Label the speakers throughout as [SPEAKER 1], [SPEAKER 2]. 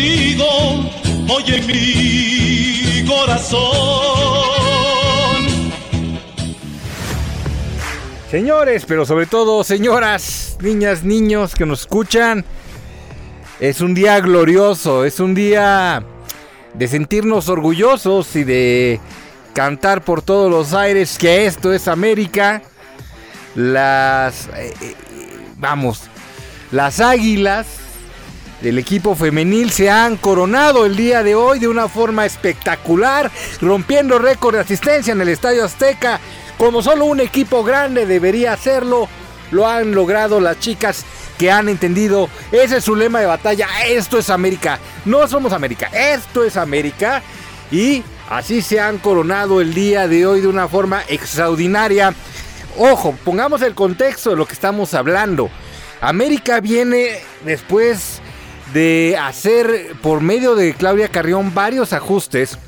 [SPEAKER 1] contigo hoy en mi corazón.
[SPEAKER 2] Señores, pero sobre todo señoras, niñas, niños que nos escuchan, es un día glorioso, es un día de sentirnos orgullosos y de cantar por todos los aires que esto es América. Las, eh, eh, vamos, las águilas del equipo femenil se han coronado el día de hoy de una forma espectacular, rompiendo récord de asistencia en el Estadio Azteca. Como solo un equipo grande debería hacerlo, lo han logrado las chicas que han entendido. Ese es su lema de batalla. Esto es América. No somos América. Esto es América. Y así se han coronado el día de hoy de una forma extraordinaria. Ojo, pongamos el contexto de lo que estamos hablando. América viene después de hacer por medio de Claudia Carrión varios ajustes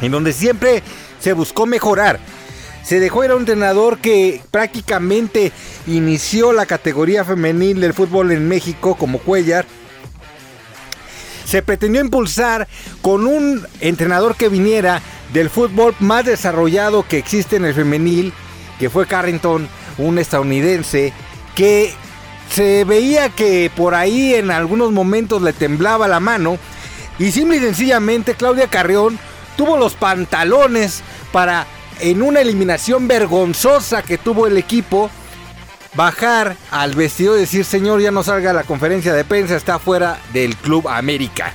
[SPEAKER 2] en donde siempre se buscó mejorar. Se dejó ir a un entrenador que prácticamente inició la categoría femenil del fútbol en México como Cuellar. Se pretendió impulsar con un entrenador que viniera del fútbol más desarrollado que existe en el femenil, que fue Carrington, un estadounidense, que se veía que por ahí en algunos momentos le temblaba la mano y simple y sencillamente Claudia Carrión tuvo los pantalones para en una eliminación vergonzosa que tuvo el equipo bajar al vestido y decir señor ya no salga a la conferencia de prensa está fuera del Club América.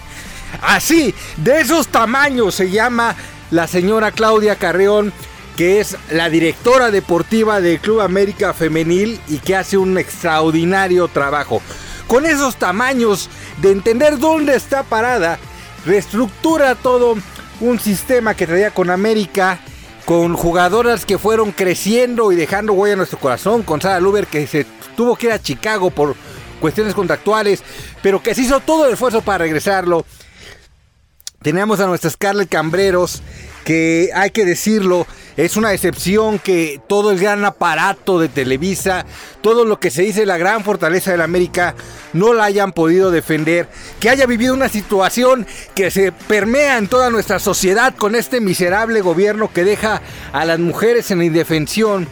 [SPEAKER 2] Así, de esos tamaños se llama la señora Claudia Carrión que es la directora deportiva del Club América Femenil y que hace un extraordinario trabajo. Con esos tamaños de entender dónde está parada, reestructura todo un sistema que traía con América, con jugadoras que fueron creciendo y dejando huella en nuestro corazón, con Sara Luber que se tuvo que ir a Chicago por cuestiones contractuales, pero que se hizo todo el esfuerzo para regresarlo. Teníamos a nuestra Scarlett Cambreros, que hay que decirlo, es una excepción que todo el gran aparato de Televisa, todo lo que se dice la gran fortaleza de la América, no la hayan podido defender, que haya vivido una situación que se permea en toda nuestra sociedad con este miserable gobierno que deja a las mujeres en indefensión.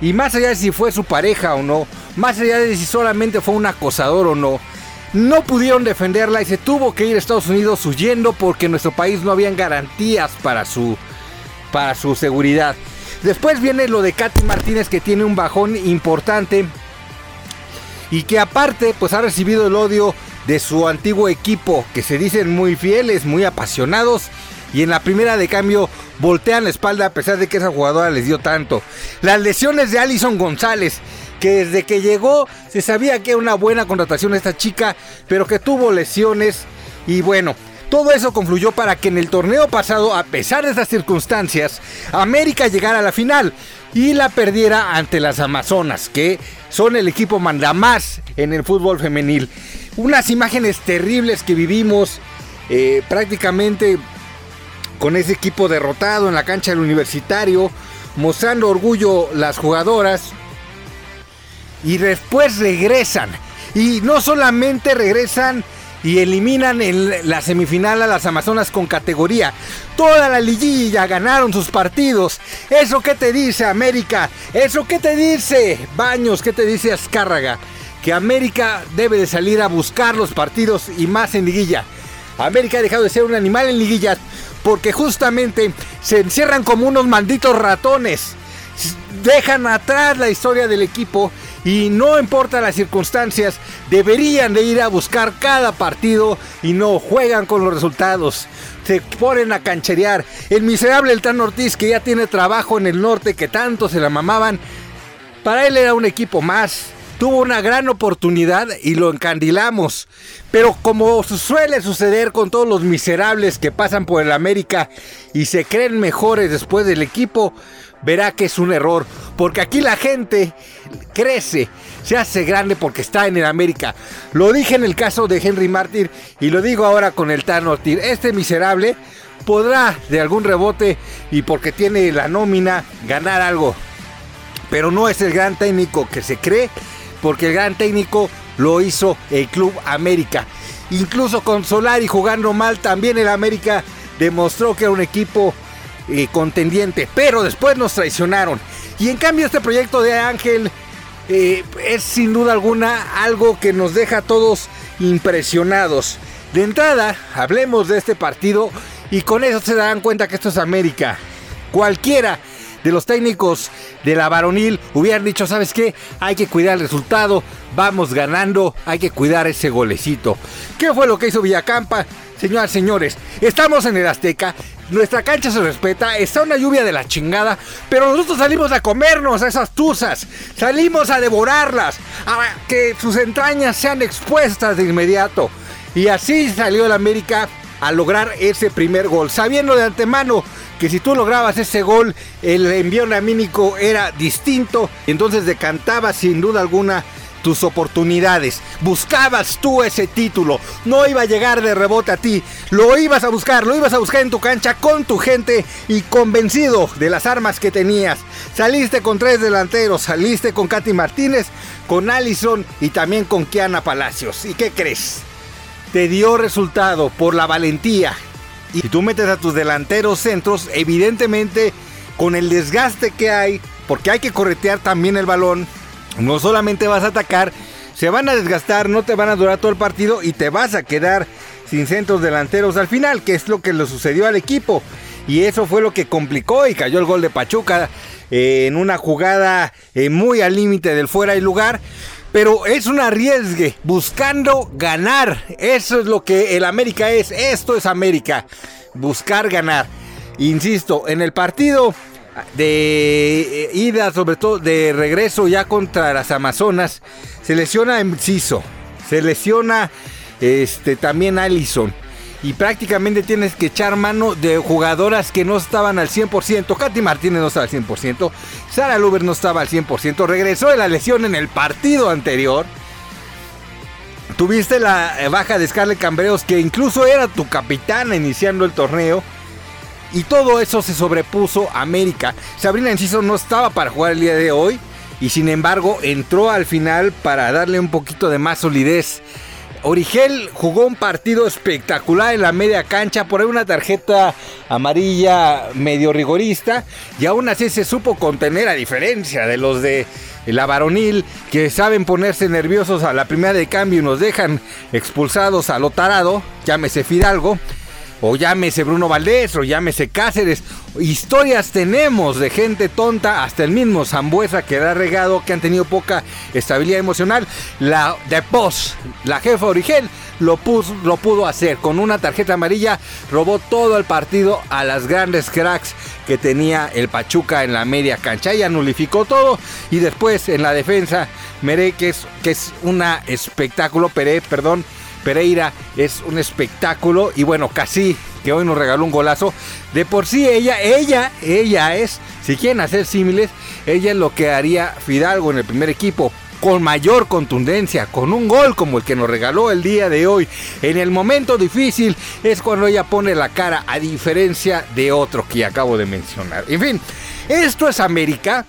[SPEAKER 2] Y más allá de si fue su pareja o no, más allá de si solamente fue un acosador o no, no pudieron defenderla y se tuvo que ir a Estados Unidos huyendo porque en nuestro país no habían garantías para su para su seguridad. Después viene lo de Katy Martínez que tiene un bajón importante y que aparte pues ha recibido el odio de su antiguo equipo que se dicen muy fieles, muy apasionados y en la primera de cambio voltean la espalda a pesar de que esa jugadora les dio tanto. Las lesiones de Alison González que desde que llegó se sabía que era una buena contratación esta chica, pero que tuvo lesiones y bueno, todo eso confluyó para que en el torneo pasado, a pesar de esas circunstancias, América llegara a la final y la perdiera ante las Amazonas, que son el equipo mandamás en el fútbol femenil. Unas imágenes terribles que vivimos eh, prácticamente con ese equipo derrotado en la cancha del universitario, mostrando orgullo las jugadoras y después regresan. Y no solamente regresan y eliminan en la semifinal a las Amazonas con categoría. Toda la liguilla ganaron sus partidos. ¿Eso qué te dice América? ¿Eso qué te dice Baños? ¿Qué te dice Azcárraga? Que América debe de salir a buscar los partidos y más en liguilla. América ha dejado de ser un animal en liguillas porque justamente se encierran como unos malditos ratones. Dejan atrás la historia del equipo y no importa las circunstancias, deberían de ir a buscar cada partido y no juegan con los resultados. Se ponen a cancherear. El miserable El Tan Ortiz que ya tiene trabajo en el norte que tanto se la mamaban, para él era un equipo más. Tuvo una gran oportunidad y lo encandilamos. Pero como suele suceder con todos los miserables que pasan por el América y se creen mejores después del equipo, verá que es un error. Porque aquí la gente crece, se hace grande porque está en el América. Lo dije en el caso de Henry Martin y lo digo ahora con el Tan Ortiz. Este miserable podrá de algún rebote y porque tiene la nómina ganar algo. Pero no es el gran técnico que se cree porque el gran técnico lo hizo el Club América. Incluso con Solari jugando mal, también el América demostró que era un equipo eh, contendiente. Pero después nos traicionaron. Y en cambio este proyecto de Ángel eh, es sin duda alguna algo que nos deja a todos impresionados. De entrada, hablemos de este partido y con eso se darán cuenta que esto es América. Cualquiera de los técnicos de la varonil hubieran dicho, ¿sabes qué? Hay que cuidar el resultado, vamos ganando, hay que cuidar ese golecito. ¿Qué fue lo que hizo Villacampa? Señoras, señores, estamos en el Azteca, nuestra cancha se respeta, está una lluvia de la chingada, pero nosotros salimos a comernos a esas tuzas, salimos a devorarlas, a que sus entrañas sean expuestas de inmediato. Y así salió el América a lograr ese primer gol, sabiendo de antemano que si tú lograbas ese gol, el envío anímico era distinto, entonces decantaba sin duda alguna tus oportunidades. Buscabas tú ese título. No iba a llegar de rebote a ti. Lo ibas a buscar, lo ibas a buscar en tu cancha con tu gente y convencido de las armas que tenías. Saliste con tres delanteros, saliste con Katy Martínez, con Allison y también con Kiana Palacios. ¿Y qué crees? Te dio resultado por la valentía. Y si tú metes a tus delanteros centros, evidentemente con el desgaste que hay, porque hay que corretear también el balón, no solamente vas a atacar, se van a desgastar, no te van a durar todo el partido y te vas a quedar sin centros delanteros al final, que es lo que le sucedió al equipo. Y eso fue lo que complicó y cayó el gol de Pachuca eh, en una jugada eh, muy al límite del fuera y lugar. Pero es un arriesgue, buscando ganar. Eso es lo que el América es. Esto es América. Buscar ganar. Insisto, en el partido de eh, ida, sobre todo de regreso ya contra las Amazonas, se lesiona Enciso, se lesiona este, también Allison. Y prácticamente tienes que echar mano de jugadoras que no estaban al 100%. Katy Martínez no estaba al 100%. Sara Luber no estaba al 100%. Regresó de la lesión en el partido anterior. Tuviste la eh, baja de Scarlett Cambreos, que incluso era tu capitana iniciando el torneo. Y todo eso se sobrepuso a América. Sabrina Enciso no estaba para jugar el día de hoy. Y sin embargo entró al final para darle un poquito de más solidez. Origel jugó un partido espectacular en la media cancha, por ahí una tarjeta amarilla medio rigorista y aún así se supo contener a diferencia de los de la varonil que saben ponerse nerviosos a la primera de cambio y nos dejan expulsados a lo tarado, llámese Fidalgo o llámese Bruno Valdés, o llámese Cáceres. Historias tenemos de gente tonta, hasta el mismo Zambuesa que da regado, que han tenido poca estabilidad emocional. La de Pos, la jefa Origel, lo, lo pudo hacer. Con una tarjeta amarilla, robó todo el partido a las grandes cracks que tenía el Pachuca en la media cancha. Y nulificó todo. Y después en la defensa, Mere, que es, que es una espectáculo, Pere, perdón Pereira es un espectáculo y bueno, casi que hoy nos regaló un golazo. De por sí ella, ella, ella es, si quieren hacer símiles, ella es lo que haría Fidalgo en el primer equipo con mayor contundencia, con un gol como el que nos regaló el día de hoy. En el momento difícil es cuando ella pone la cara, a diferencia de otro que acabo de mencionar. En fin, esto es América.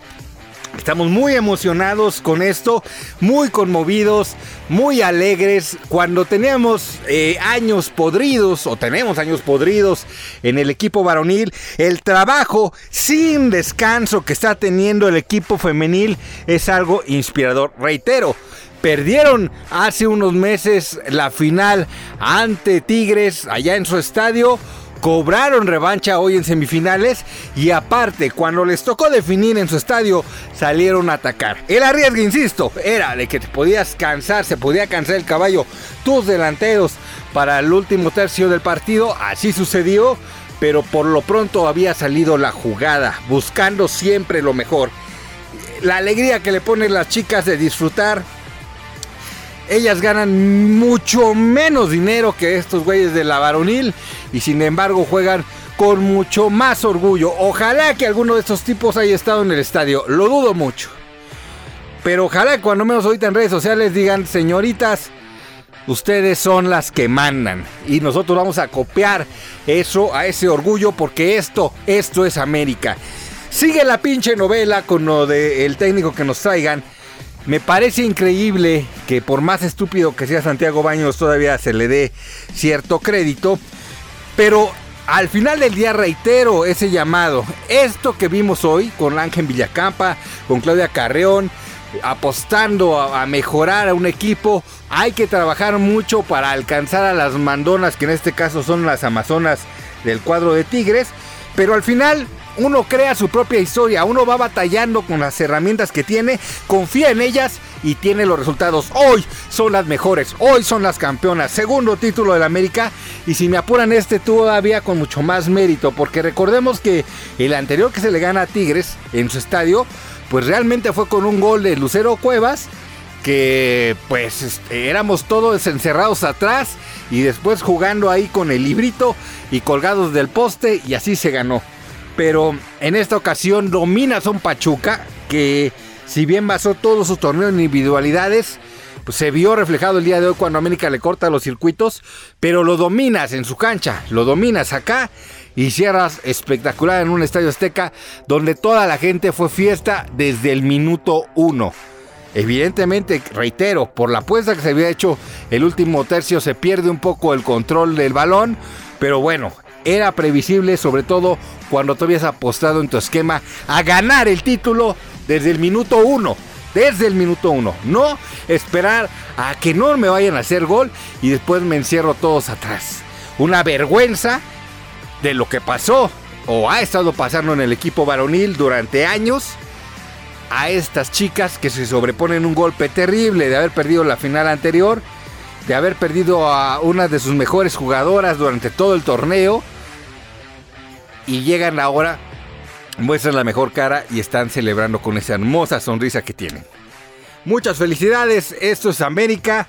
[SPEAKER 2] Estamos muy emocionados con esto, muy conmovidos, muy alegres. Cuando teníamos eh, años podridos o tenemos años podridos en el equipo varonil, el trabajo sin descanso que está teniendo el equipo femenil es algo inspirador. Reitero, perdieron hace unos meses la final ante Tigres allá en su estadio cobraron revancha hoy en semifinales y aparte, cuando les tocó definir en su estadio, salieron a atacar. El arriesgue, insisto, era de que te podías cansar, se podía cansar el caballo, tus delanteros para el último tercio del partido, así sucedió, pero por lo pronto había salido la jugada, buscando siempre lo mejor. La alegría que le ponen las chicas de disfrutar ellas ganan mucho menos dinero que estos güeyes de la varonil y sin embargo juegan con mucho más orgullo. Ojalá que alguno de estos tipos haya estado en el estadio, lo dudo mucho. Pero ojalá cuando menos ahorita en redes sociales digan, señoritas, ustedes son las que mandan. Y nosotros vamos a copiar eso, a ese orgullo, porque esto, esto es América. Sigue la pinche novela con lo del técnico que nos traigan Me parece increíble que por más estúpido que sea Santiago Baños todavía se le dé cierto crédito, pero al final del día reitero ese llamado. Esto que vimos hoy con Ángel Villacampa, con Claudia Carreón, apostando a, mejorar a un equipo, hay que trabajar mucho para alcanzar a las mandonas, que en este caso son las Amazonas del cuadro de Tigres, pero al final uno crea su propia historia, uno va batallando con las herramientas que tiene, confía en ellas y tiene los resultados. Hoy son las mejores, hoy son las campeonas, segundo título del América. Y si me apuran este todavía con mucho más mérito, porque recordemos que el anterior que se le gana a Tigres en su estadio, pues realmente fue con un gol de Lucero Cuevas que pues este, éramos todos encerrados atrás y después jugando ahí con el librito y colgados del poste y así se ganó pero en esta ocasión domina Son Pachuca, que si bien basó todos sus torneos en individualidades, pues se vio reflejado el día de hoy cuando América le corta los circuitos, pero lo dominas en su cancha, lo dominas acá y cierras espectacular en un estadio azteca donde toda la gente fue fiesta desde el minuto uno. Evidentemente, reitero, por la apuesta que se había hecho el último tercio se pierde un poco el control del balón, pero bueno, era previsible, sobre todo cuando tú habías apostado en tu esquema a ganar el título desde el minuto uno. Desde el minuto uno. No esperar a que no me vayan a hacer gol y después me encierro todos atrás. Una vergüenza de lo que pasó o ha estado pasando en el equipo varonil durante años a estas chicas que se sobreponen un golpe terrible de haber perdido la final anterior de haber perdido a una de sus mejores jugadoras durante todo el torneo. Y llegan ahora, muestran la mejor cara y están celebrando con esa hermosa sonrisa que tienen. Muchas felicidades, esto es América.